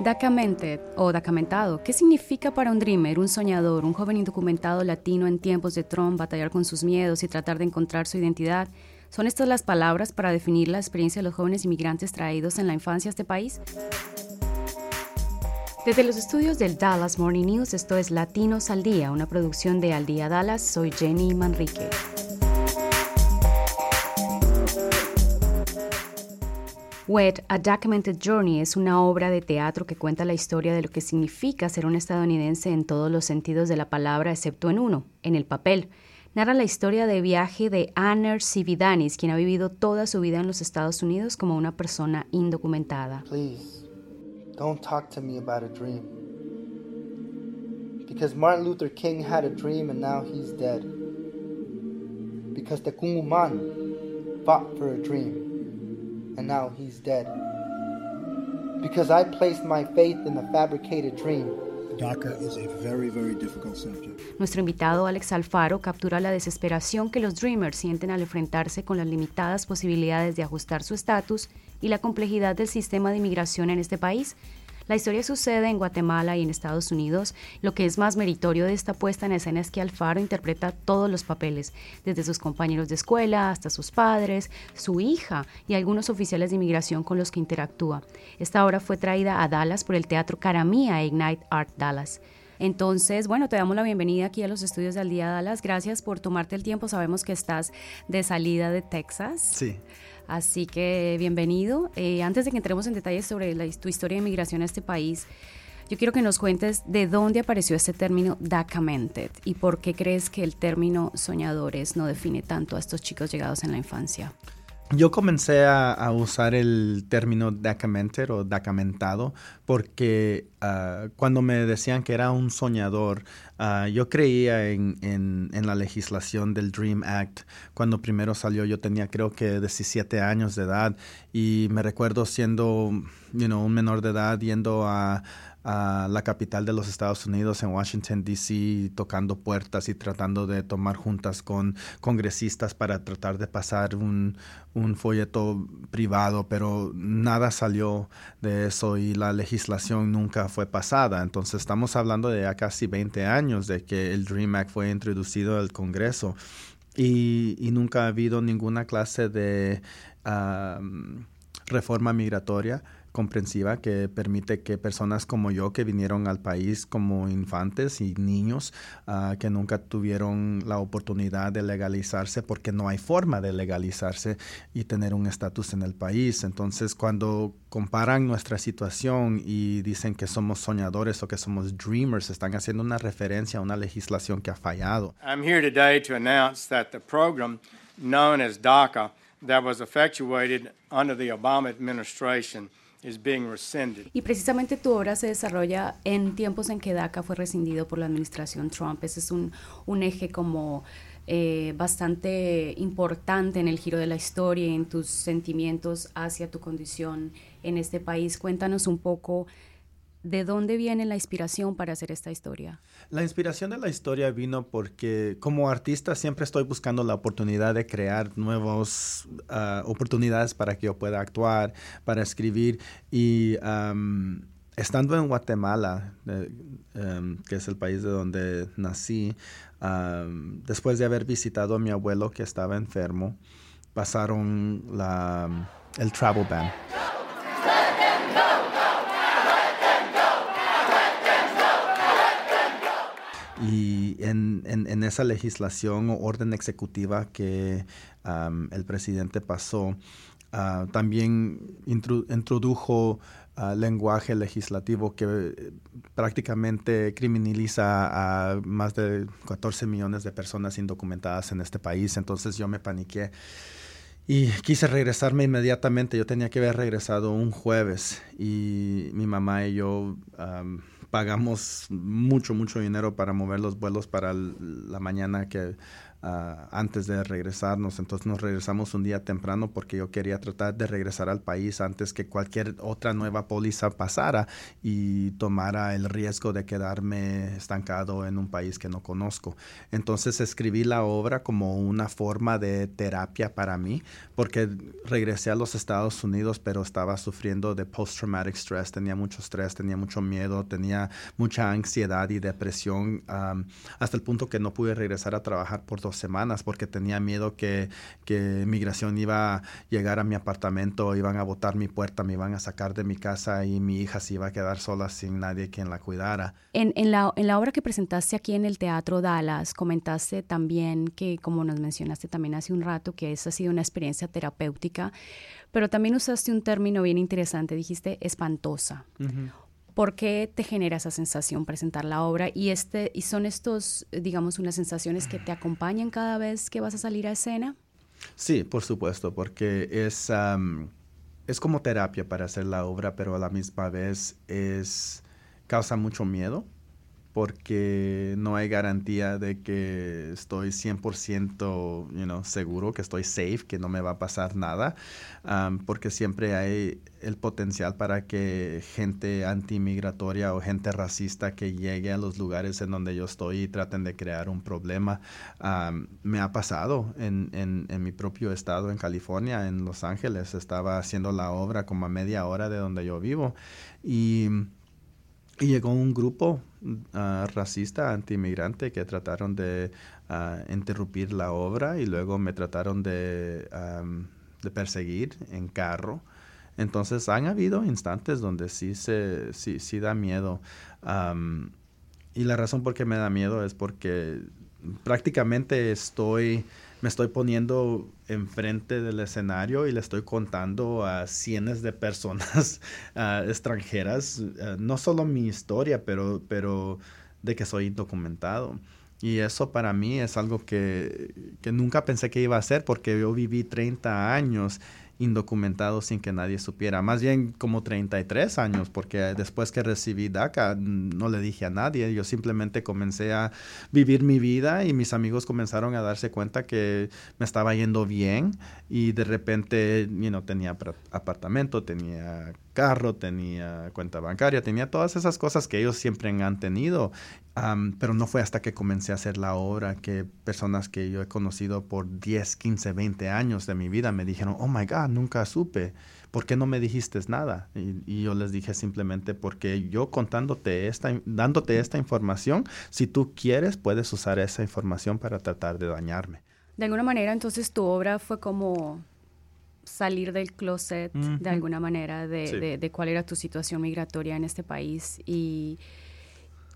Dacamented o dacamentado, ¿qué significa para un dreamer, un soñador, un joven indocumentado latino en tiempos de Trump batallar con sus miedos y tratar de encontrar su identidad? ¿Son estas las palabras para definir la experiencia de los jóvenes inmigrantes traídos en la infancia a este país? Desde los estudios del Dallas Morning News, esto es Latinos al Día, una producción de Al Día Dallas. Soy Jenny Manrique. Wet, A Documented Journey es una obra de teatro que cuenta la historia de lo que significa ser un estadounidense en todos los sentidos de la palabra, excepto en uno, en el papel. Narra la historia de viaje de Aner Sividanis, quien ha vivido toda su vida en los Estados Unidos como una persona indocumentada. Please, don't talk to me about a dream. Because Martin Luther King had a dream and now he's dead. Because Tekunguman fought for a dream and now he's dead. Because I placed my faith in a fabricated dream. DACA is a very, very difficult subject. Nuestro invitado Alex Alfaro captura la desesperación que los Dreamers sienten al enfrentarse con las limitadas posibilidades de ajustar su estatus y la complejidad del sistema de inmigración en este país la historia sucede en Guatemala y en Estados Unidos. Lo que es más meritorio de esta puesta en escena es que Alfaro interpreta todos los papeles, desde sus compañeros de escuela hasta sus padres, su hija y algunos oficiales de inmigración con los que interactúa. Esta obra fue traída a Dallas por el Teatro Caramía e Ignite Art Dallas. Entonces, bueno, te damos la bienvenida aquí a los estudios de Al Día Dallas. Gracias por tomarte el tiempo. Sabemos que estás de salida de Texas. Sí. Así que bienvenido. Eh, antes de que entremos en detalles sobre tu historia de inmigración a este país, yo quiero que nos cuentes de dónde apareció este término DACamented y por qué crees que el término soñadores no define tanto a estos chicos llegados en la infancia. Yo comencé a, usar el término dacamented o dacamentado porque ah, cuando me decían que era un soñador, ah, yo creía en, en, la legislación del Dream Act. Cuando primero salió yo tenía creo que 17 años de edad y me recuerdo siendo you un menor de edad yendo a a la capital de los Estados Unidos, en Washington, D.C., tocando puertas y tratando de tomar juntas con congresistas para tratar de pasar un, un folleto privado, pero nada salió de eso y la legislación nunca fue pasada. Entonces estamos hablando de ya casi 20 años de que el DREAM Act fue introducido al Congreso y, y nunca ha habido ninguna clase de reforma migratoria comprensiva que permite que personas como yo que vinieron al país como infantes y niños ah, que nunca tuvieron la oportunidad de legalizarse porque no hay forma de legalizarse y tener un estatus en el país. Entonces cuando comparan nuestra situación y dicen que somos soñadores o que somos dreamers, están haciendo una referencia a una legislación que ha fallado. I'm here today to announce that the program known as DACA that was effectuated under the Obama administration y precisamente tu obra se desarrolla en tiempos en que DACA fue rescindido por la administración Trump. Ese es un, un eje como eh, bastante importante en el giro de la historia en tus sentimientos hacia tu condición en este país. Cuéntanos un poco ¿De dónde viene la inspiración para hacer esta historia? La inspiración de la historia vino porque como artista siempre estoy buscando la oportunidad de crear nuevas ah, oportunidades para que yo pueda actuar, para escribir y estando en Guatemala, em, que es el país de donde nací, después de haber visitado a mi abuelo que estaba enfermo, pasaron el travel ban. Y en, en, esa legislación o orden ejecutiva que el presidente pasó, ah, también introdujo ah, lenguaje legislativo que eh, prácticamente criminaliza a más de 14 millones de personas indocumentadas en este país. Entonces yo me paniqué. Y quise regresarme inmediatamente. Yo tenía que haber regresado un jueves y mi mamá y yo pagamos mucho, mucho dinero para mover los vuelos para la mañana que ah, antes de regresarnos. Entonces nos regresamos un día temprano porque yo quería tratar de regresar al país antes que cualquier otra nueva póliza pasara y tomara el riesgo de quedarme estancado en un país que no conozco. Entonces escribí la obra como una forma de terapia para mí porque regresé a los Estados Unidos pero estaba sufriendo de post-traumatic stress, tenía mucho estrés, tenía mucho miedo, tenía mucha ansiedad y depresión hasta el punto que no pude regresar a trabajar por dos semanas porque tenía miedo que, que migración iba a llegar a mi apartamento, iban a botar mi puerta, me iban a sacar de mi casa y mi hija se iba a quedar sola sin nadie quien la cuidara. En, en, la, en la obra que presentaste aquí en el Teatro Dallas, comentaste también que, como nos mencionaste también hace un rato, que esa ha sido una experiencia terapéutica, pero también usaste un término bien interesante, dijiste espantosa. ¿Por qué te genera esa sensación presentar la obra? Y, este, y son estos, digamos, unas sensaciones que te acompañan cada vez que vas a salir a escena. Sí, por supuesto, porque es, es como terapia para hacer la obra, pero a la misma vez es causa mucho miedo porque no hay garantía de que estoy 100% you know, seguro, que estoy safe, que no me va a pasar nada, porque siempre hay el potencial para que gente antimigratoria o gente racista que llegue a los lugares en donde yo estoy y traten de crear un problema. me ha pasado en, en, en mi propio estado, en California, en Los Ángeles, estaba haciendo la obra como a media hora de donde yo vivo y y llegó un grupo uh, racista, antimigrante, que trataron de uh, interrumpir la obra y luego me trataron de, perseguir en carro. Entonces han habido instantes donde sí, se, sí, sí da miedo. Y la razón por qué me da miedo es porque prácticamente estoy me estoy poniendo enfrente del escenario y le estoy contando a cientos de personas extranjeras, no solo mi historia, pero, pero de que soy indocumentado. Y eso para mí es algo que, que, nunca pensé que iba a hacer porque yo viví 30 años indocumentado sin que nadie supiera. Más bien como 33 años, porque después que recibí DACA no le dije a nadie. Yo simplemente comencé a vivir mi vida y mis amigos comenzaron a darse cuenta que me estaba yendo bien y de repente, you know, tenía apartamento, tenía carro, tenía cuenta bancaria, tenía todas esas cosas que ellos siempre han tenido. Pero no fue hasta que comencé a hacer la obra que personas que yo he conocido por 10, 15, 20 años de mi vida me dijeron, oh my God, nunca supe. ¿Por qué no me dijiste nada? Y, yo les dije simplemente porque yo contándote esta, dándote esta información, si tú quieres, puedes usar esa información para tratar de dañarme. De alguna manera, entonces tu obra fue como salir del closet de alguna manera de, cuál era tu situación migratoria en este país y,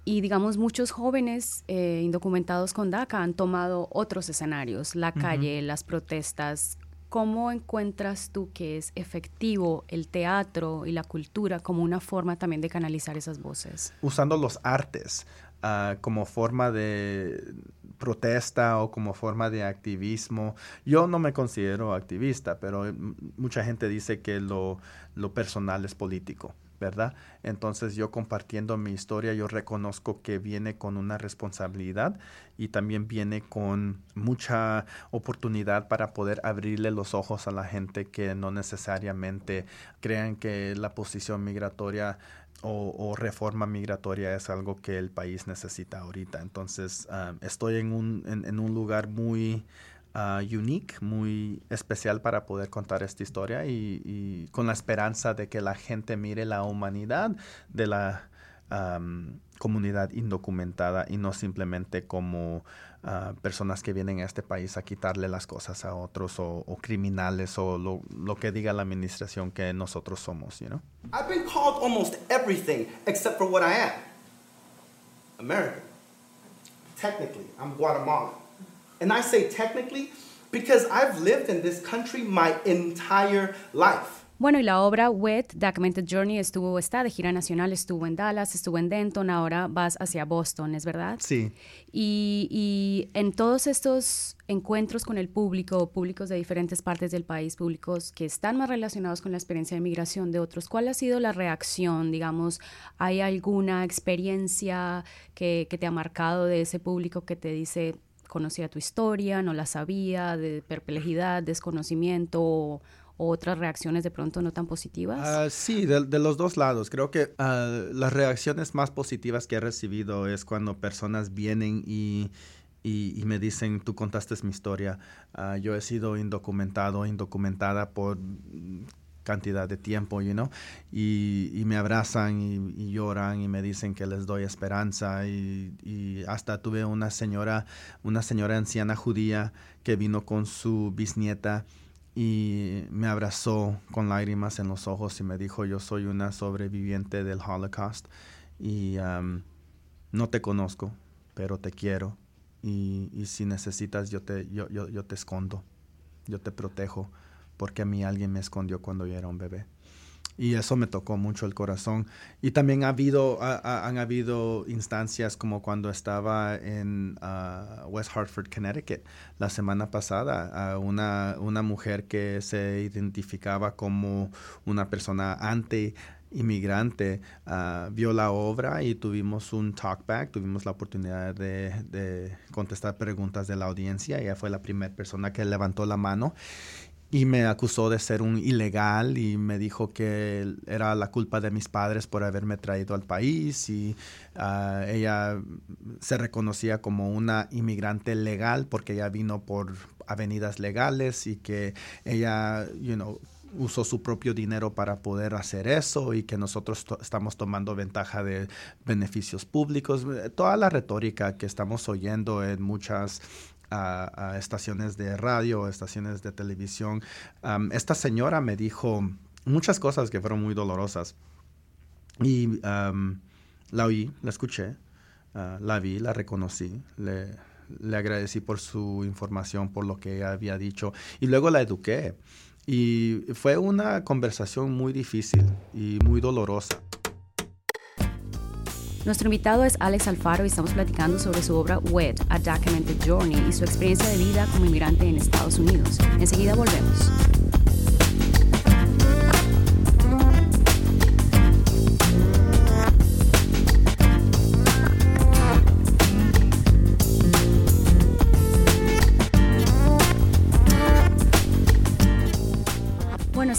y digamos muchos jóvenes eh, indocumentados con DACA han tomado otros escenarios, la calle, las protestas. ¿Cómo encuentras tú que es efectivo el teatro y la cultura como una forma también de canalizar esas voces? Usando los artes ah, como forma de protesta o como forma de activismo. Yo no me considero activista, pero mucha gente dice que lo, lo personal es político. ¿Verdad? Entonces yo compartiendo mi historia, yo reconozco que viene con una responsabilidad y también viene con mucha oportunidad para poder abrirle los ojos a la gente que no necesariamente crean que la posición migratoria o, reforma migratoria es algo que el país necesita ahorita. Entonces, ah, estoy en un, en, un lugar muy uh, unique, muy especial para poder contar esta historia y, con la esperanza de que la gente mire la humanidad de la comunidad indocumentada y no simplemente como personas que vienen a este país a quitarle las cosas a otros o, o criminales o lo, lo, que diga la administración que nosotros somos, you know? I've been called almost everything except for what I am. American. Technically, I'm Guatemalan. And I say technically because I've lived in this country my entire life. Bueno, y la obra Wet, Documented Journey, estuvo, está de gira nacional, estuvo en Dallas, estuvo en Denton, ahora vas hacia Boston, ¿es verdad? Sí. Y, y en todos estos encuentros con el público, públicos de diferentes partes del país, públicos que están más relacionados con la experiencia de migración de otros, ¿cuál ha sido la reacción? Digamos, ¿hay alguna experiencia que, que te ha marcado de ese público que te dice, conocía tu historia, no la sabía, de perplejidad, desconocimiento o, otras reacciones de pronto no tan positivas? Ah, sí, de, los dos lados. Creo que ah, las reacciones más positivas que he recibido es cuando personas vienen y, y, me dicen, tú contaste mi historia, ah, yo he sido indocumentado, indocumentada por cantidad de tiempo, you know, y, me abrazan y, lloran y me dicen que les doy esperanza. Y, hasta tuve una señora, una señora anciana judía que vino con su bisnieta y me abrazó con lágrimas en los ojos y me dijo yo soy una sobreviviente del Holocaust y um, no te conozco, pero te quiero. Y, si necesitas yo te, yo, yo, yo te escondo, yo te protejo porque a mí alguien me escondió cuando yo era un bebé. Y eso me tocó mucho el corazón. Y también ha habido, han habido instancias como cuando estaba en ah, West Hartford, Connecticut, la semana pasada, una, una mujer que se identificaba como una persona anti inmigrante ah, vio la obra y tuvimos un talkback, tuvimos la oportunidad de, de, contestar preguntas de la audiencia. Ella fue la primera persona que levantó la mano y me acusó de ser un ilegal y me dijo que era la culpa de mis padres por haberme traído al país y ah, ella se reconocía como una inmigrante legal porque ella vino por avenidas legales y que ella, you know, usó su propio dinero para poder hacer eso y que nosotros estamos tomando ventaja de beneficios públicos. Toda la retórica que estamos oyendo en muchas a, estaciones de radio, estaciones de televisión. esta señora me dijo muchas cosas que fueron muy dolorosas. Y la oí, la escuché, ah, la vi, la reconocí, le, le agradecí por su información, por lo que había dicho y luego la eduqué. Y fue una conversación muy difícil y muy dolorosa. Nuestro invitado es Alex Alfaro y estamos platicando sobre su obra Wet, A Documented Journey y su experiencia de vida como inmigrante en Estados Unidos. Enseguida volvemos.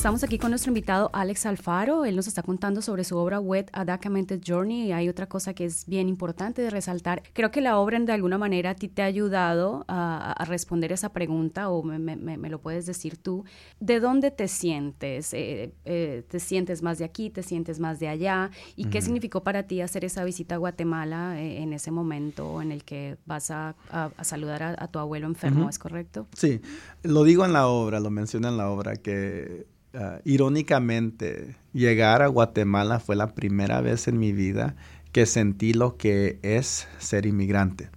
Estamos aquí con nuestro invitado Alex Alfaro. Él nos está contando sobre su obra Wet A Documented Journey. Y hay otra cosa que es bien importante de resaltar. Creo que la obra de alguna manera a ti te ha ayudado a, responder esa pregunta, o me, lo puedes decir tú. ¿De dónde te sientes? Eh, eh, ¿Te sientes más de aquí? ¿Te sientes más de allá? ¿Y qué significó para ti hacer esa visita a Guatemala eh, en ese momento en el que vas a, saludar a, tu abuelo enfermo? ¿Es correcto? Sí, lo digo en la obra, lo menciono en la obra, que Ah, irónicamente, llegar a Guatemala fue la primera vez en mi vida que sentí lo que es ser inmigrante,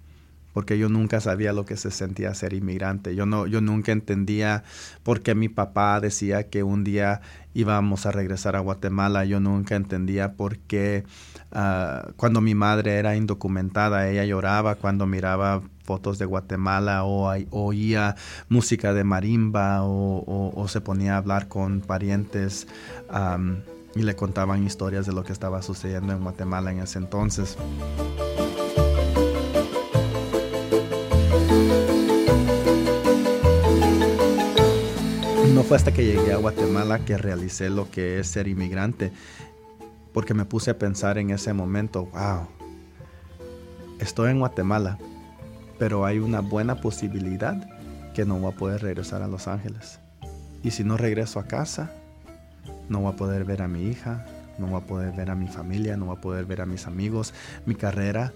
porque yo nunca sabía lo que se sentía ser inmigrante. Yo no, yo nunca entendía por qué mi papá decía que un día íbamos a regresar a Guatemala. Yo nunca entendía por qué ah, cuando mi madre era indocumentada, ella lloraba cuando miraba fotos de Guatemala o oía música de marimba o, se ponía a hablar con parientes y le contaban historias de lo que estaba sucediendo en Guatemala en ese entonces. No fue hasta que llegué a Guatemala que realicé lo que es ser inmigrante, porque me puse a pensar en ese momento, wow, estoy en Guatemala, pero hay una buena posibilidad que no voy a poder regresar a Los Ángeles. Y si no regreso a casa, no voy a poder ver a mi hija, no voy a poder ver a mi familia, no voy a poder ver a mis amigos, mi carrera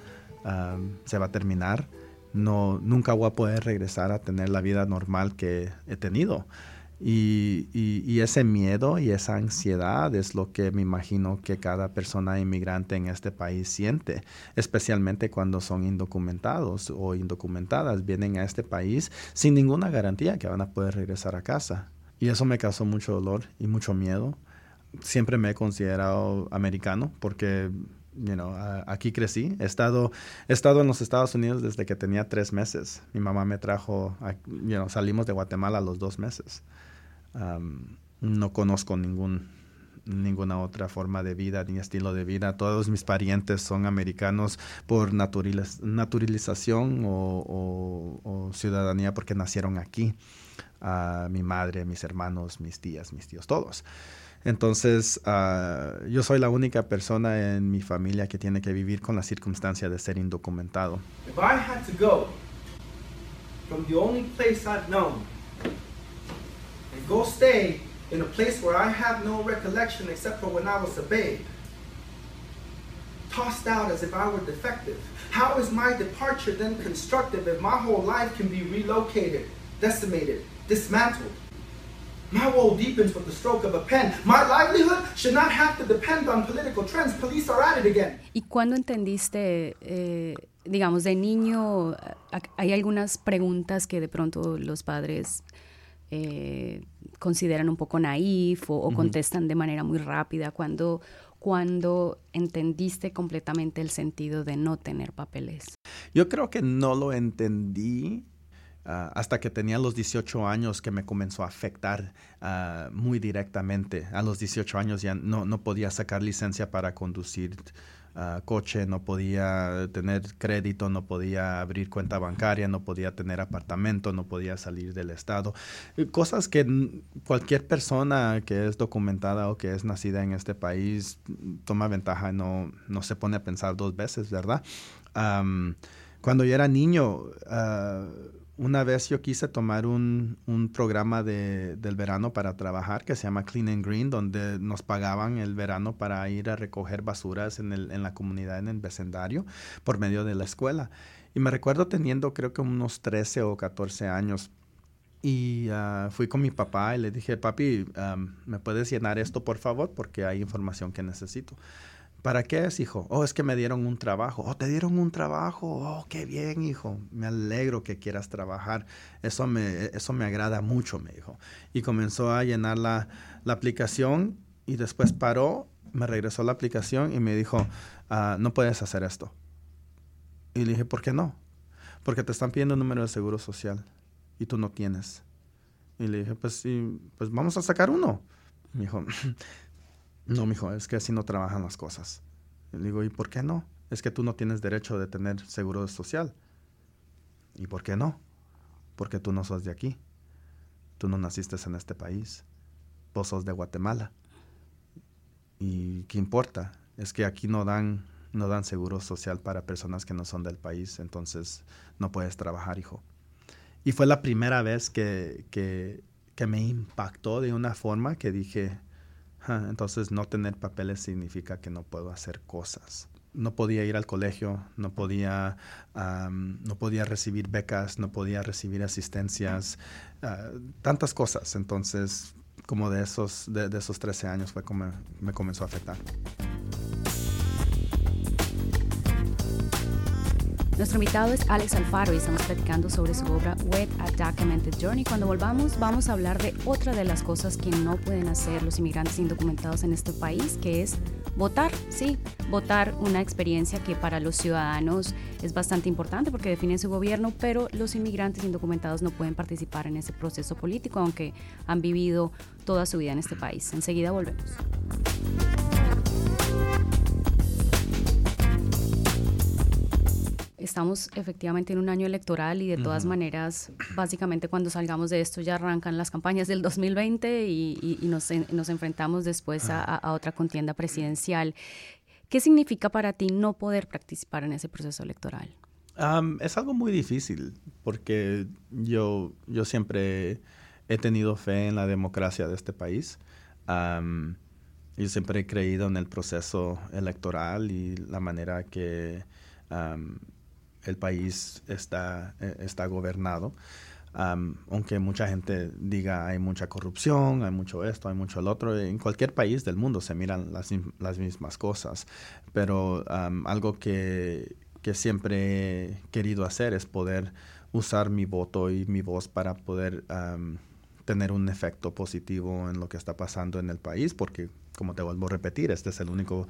se va a terminar, no, nunca voy a poder regresar a tener la vida normal que he tenido. Y, ese miedo y esa ansiedad es lo que me imagino que cada persona inmigrante en este país siente, especialmente cuando son indocumentados o indocumentadas, vienen a este país sin ninguna garantía que van a poder regresar a casa. Y eso me causó mucho dolor y mucho miedo. Siempre me he considerado americano porque aquí crecí. He estado, he estado en los Estados Unidos desde que tenía tres meses. Mi mamá me trajo, salimos de Guatemala a los dos meses no conozco ningún ninguna otra forma de vida ni estilo de vida. Todos mis parientes son americanos por naturalización o, ciudadanía porque nacieron aquí. Uh, mi madre, mis hermanos, mis tías, mis tíos, todos. Entonces, uh, yo soy la única persona en mi familia que tiene que vivir con la circunstancia de ser indocumentado. If I had to go from the only place I've known go stay in a place where I have no recollection except for when I was a babe, tossed out as if I were defective, how is my departure then constructive if my whole life can be relocated, decimated, dismantled? My woe deepens with the stroke of a pen. My livelihood should not have to depend on political trends. Police are at it again. ¿Y cuándo entendiste, eh, digamos, de niño, hay algunas preguntas que de pronto los padres eh, consideran un poco naif o, o contestan de manera muy rápida? ¿Cuándo, cuando entendiste completamente el sentido de no tener papeles? Yo creo que no lo entendí Ah, hasta que tenía los 18 años que me comenzó a afectar ah, muy directamente. A los 18 años ya no, no podía sacar licencia para conducir ah, coche, no podía tener crédito, no podía abrir cuenta bancaria, no podía tener apartamento, no podía salir del estado. Cosas que cualquier persona que es documentada o que es nacida en este país toma ventaja, no, no se pone a pensar dos veces, ¿verdad? cuando yo era niño, una vez yo quise tomar un, programa de, del verano para trabajar que se llama Clean and Green, donde nos pagaban el verano para ir a recoger basuras en, el, en la comunidad, en el vecindario, por medio de la escuela. Y me recuerdo teniendo creo que unos 13 o 14 años. Y ah, fui con mi papá y le dije, papi, ¿me puedes llenar esto por favor? Porque hay información que necesito. ¿Para qué es, hijo? Oh, es que me dieron un trabajo. Oh, te dieron un trabajo. Oh, qué bien, hijo. Me alegro que quieras trabajar. Eso me, eso me agrada mucho, me dijo. Y comenzó a llenar la, la aplicación y después paró, me regresó la aplicación y me dijo, ah, no puedes hacer esto. Y le dije, ¿por qué no? Porque te están pidiendo un número de seguro social y tú no tienes. Y le dije, pues sí, pues vamos a sacar uno. Me dijo, no, mijo, es que así no trabajan las cosas. le digo, ¿y por qué no? Es que tú no tienes derecho de tener seguro social. ¿Y por qué no? Porque tú no sos de aquí. Tú no naciste en este país. Vos sos de Guatemala. ¿Y qué importa? Es que aquí no dan, no dan seguro social para personas que no son del país, entonces no puedes trabajar, hijo. Y fue la primera vez que, que, que me impactó de una forma que dije, entonces no tener papeles significa que no puedo hacer cosas. No podía ir al colegio, no podía, no podía recibir becas, no podía recibir asistencias, ah, tantas cosas. Entonces, como de esos, de, esos 13 años fue como me comenzó a afectar. Nuestro invitado es Alex Alfaro y estamos platicando sobre su obra Web A Documented Journey. Cuando volvamos vamos a hablar de otra de las cosas que no pueden hacer los inmigrantes indocumentados en este país, que es votar. Sí, votar una experiencia que para los ciudadanos es bastante importante porque define su gobierno, pero los inmigrantes indocumentados no pueden participar en ese proceso político, aunque han vivido toda su vida en este país. Enseguida volvemos. Estamos efectivamente en un año electoral y de todas maneras, básicamente cuando salgamos de esto ya arrancan las campañas del 2020 y, nos, nos, enfrentamos después a, otra contienda presidencial. ¿Qué significa para ti no poder participar en ese proceso electoral? es algo muy difícil porque yo, yo siempre he tenido fe en la democracia de este país. yo siempre he creído en el proceso electoral y la manera que el país está, eh, está gobernado. aunque mucha gente diga hay mucha corrupción, hay mucho esto, hay mucho el otro, en cualquier país del mundo se miran las, las mismas cosas. Pero algo que, que, siempre he querido hacer es poder usar mi voto y mi voz para poder tener un efecto positivo en lo que está pasando en el país, porque como te vuelvo a repetir, este es el único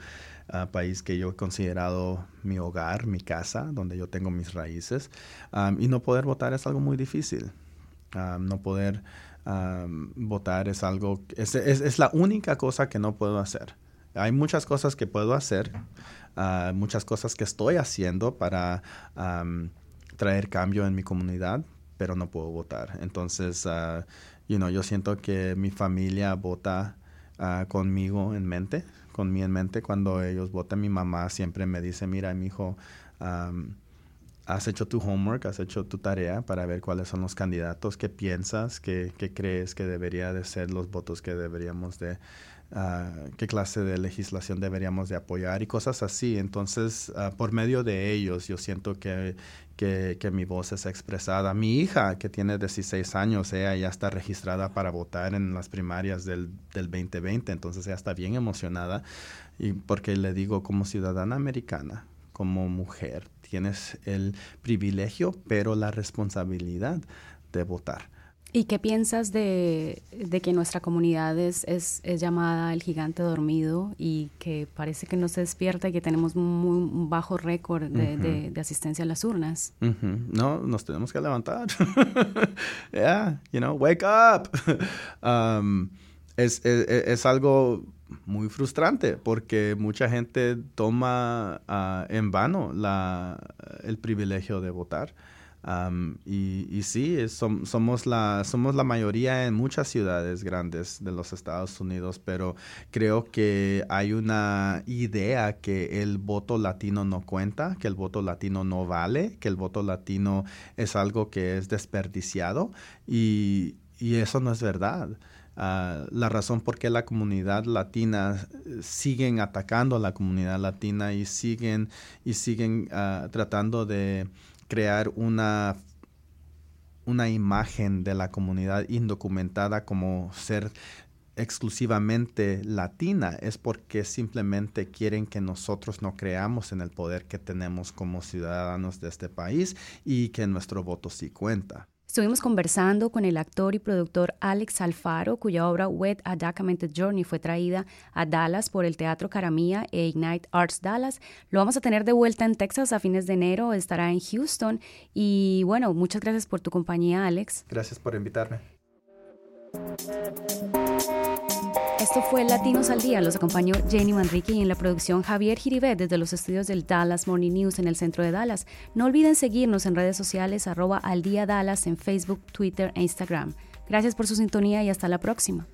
ah, país que yo he considerado mi hogar, mi casa, donde yo tengo mis raíces. y no poder votar es algo muy difícil. no poder votar es algo, es, es, la única cosa que no puedo hacer. Hay muchas cosas que puedo hacer, ah, muchas cosas que estoy haciendo para traer cambio en mi comunidad, pero no puedo votar. Entonces, uh, you know, yo siento que mi familia vota uh, conmigo en mente, con mí en mente. Cuando ellos votan, mi mamá siempre me dice, mira, mi hijo, has hecho tu homework, has hecho tu tarea para ver cuáles son los candidatos, qué piensas, qué, crees que debería de ser los votos que deberíamos de, uh, qué clase de legislación deberíamos de apoyar y cosas así. Entonces, uh, por medio de ellos, yo siento que, que, mi voz es expresada. Mi hija, que tiene 16 años, ella ya está registrada para votar en las primarias del, del 2020, entonces ella está bien emocionada y porque le digo como ciudadana americana, como mujer, tienes el privilegio, pero la responsabilidad de votar. ¿Y qué piensas de, que nuestra comunidad es, es, llamada el gigante dormido y que parece que no se despierta y que tenemos un bajo récord de, asistencia a las urnas? No, nos tenemos que levantar. yeah, you know, wake up. Um, es, es, algo muy frustrante porque mucha gente toma ah, en vano la, el privilegio de votar. Y, y, sí, somos, la, somos la mayoría en muchas ciudades grandes de los Estados Unidos, pero creo que hay una idea que el voto latino no cuenta, que el voto latino no vale, que el voto latino es algo que es desperdiciado y, y eso no es verdad. Ah, la razón por qué la comunidad latina eh, siguen atacando a la comunidad latina y siguen y siguen ah, tratando de crear una una imagen de la comunidad indocumentada como ser exclusivamente latina es porque simplemente quieren que nosotros no creamos en el poder que tenemos como ciudadanos de este país y que nuestro voto sí cuenta. Estuvimos conversando con el actor y productor Alex Alfaro, cuya obra Wet a Documented Journey fue traída a Dallas por el Teatro Caramía e Ignite Arts Dallas. Lo vamos a tener de vuelta en Texas a fines de enero, estará en Houston. Y bueno, muchas gracias por tu compañía, Alex. Gracias por invitarme. Esto fue Latinos al Día. Los acompañó Jenny Manrique y en la producción Javier Giribet desde los estudios del Dallas Morning News en el centro de Dallas. No olviden seguirnos en redes sociales arroba al día Dallas en Facebook, Twitter e Instagram. Gracias por su sintonía y hasta la próxima.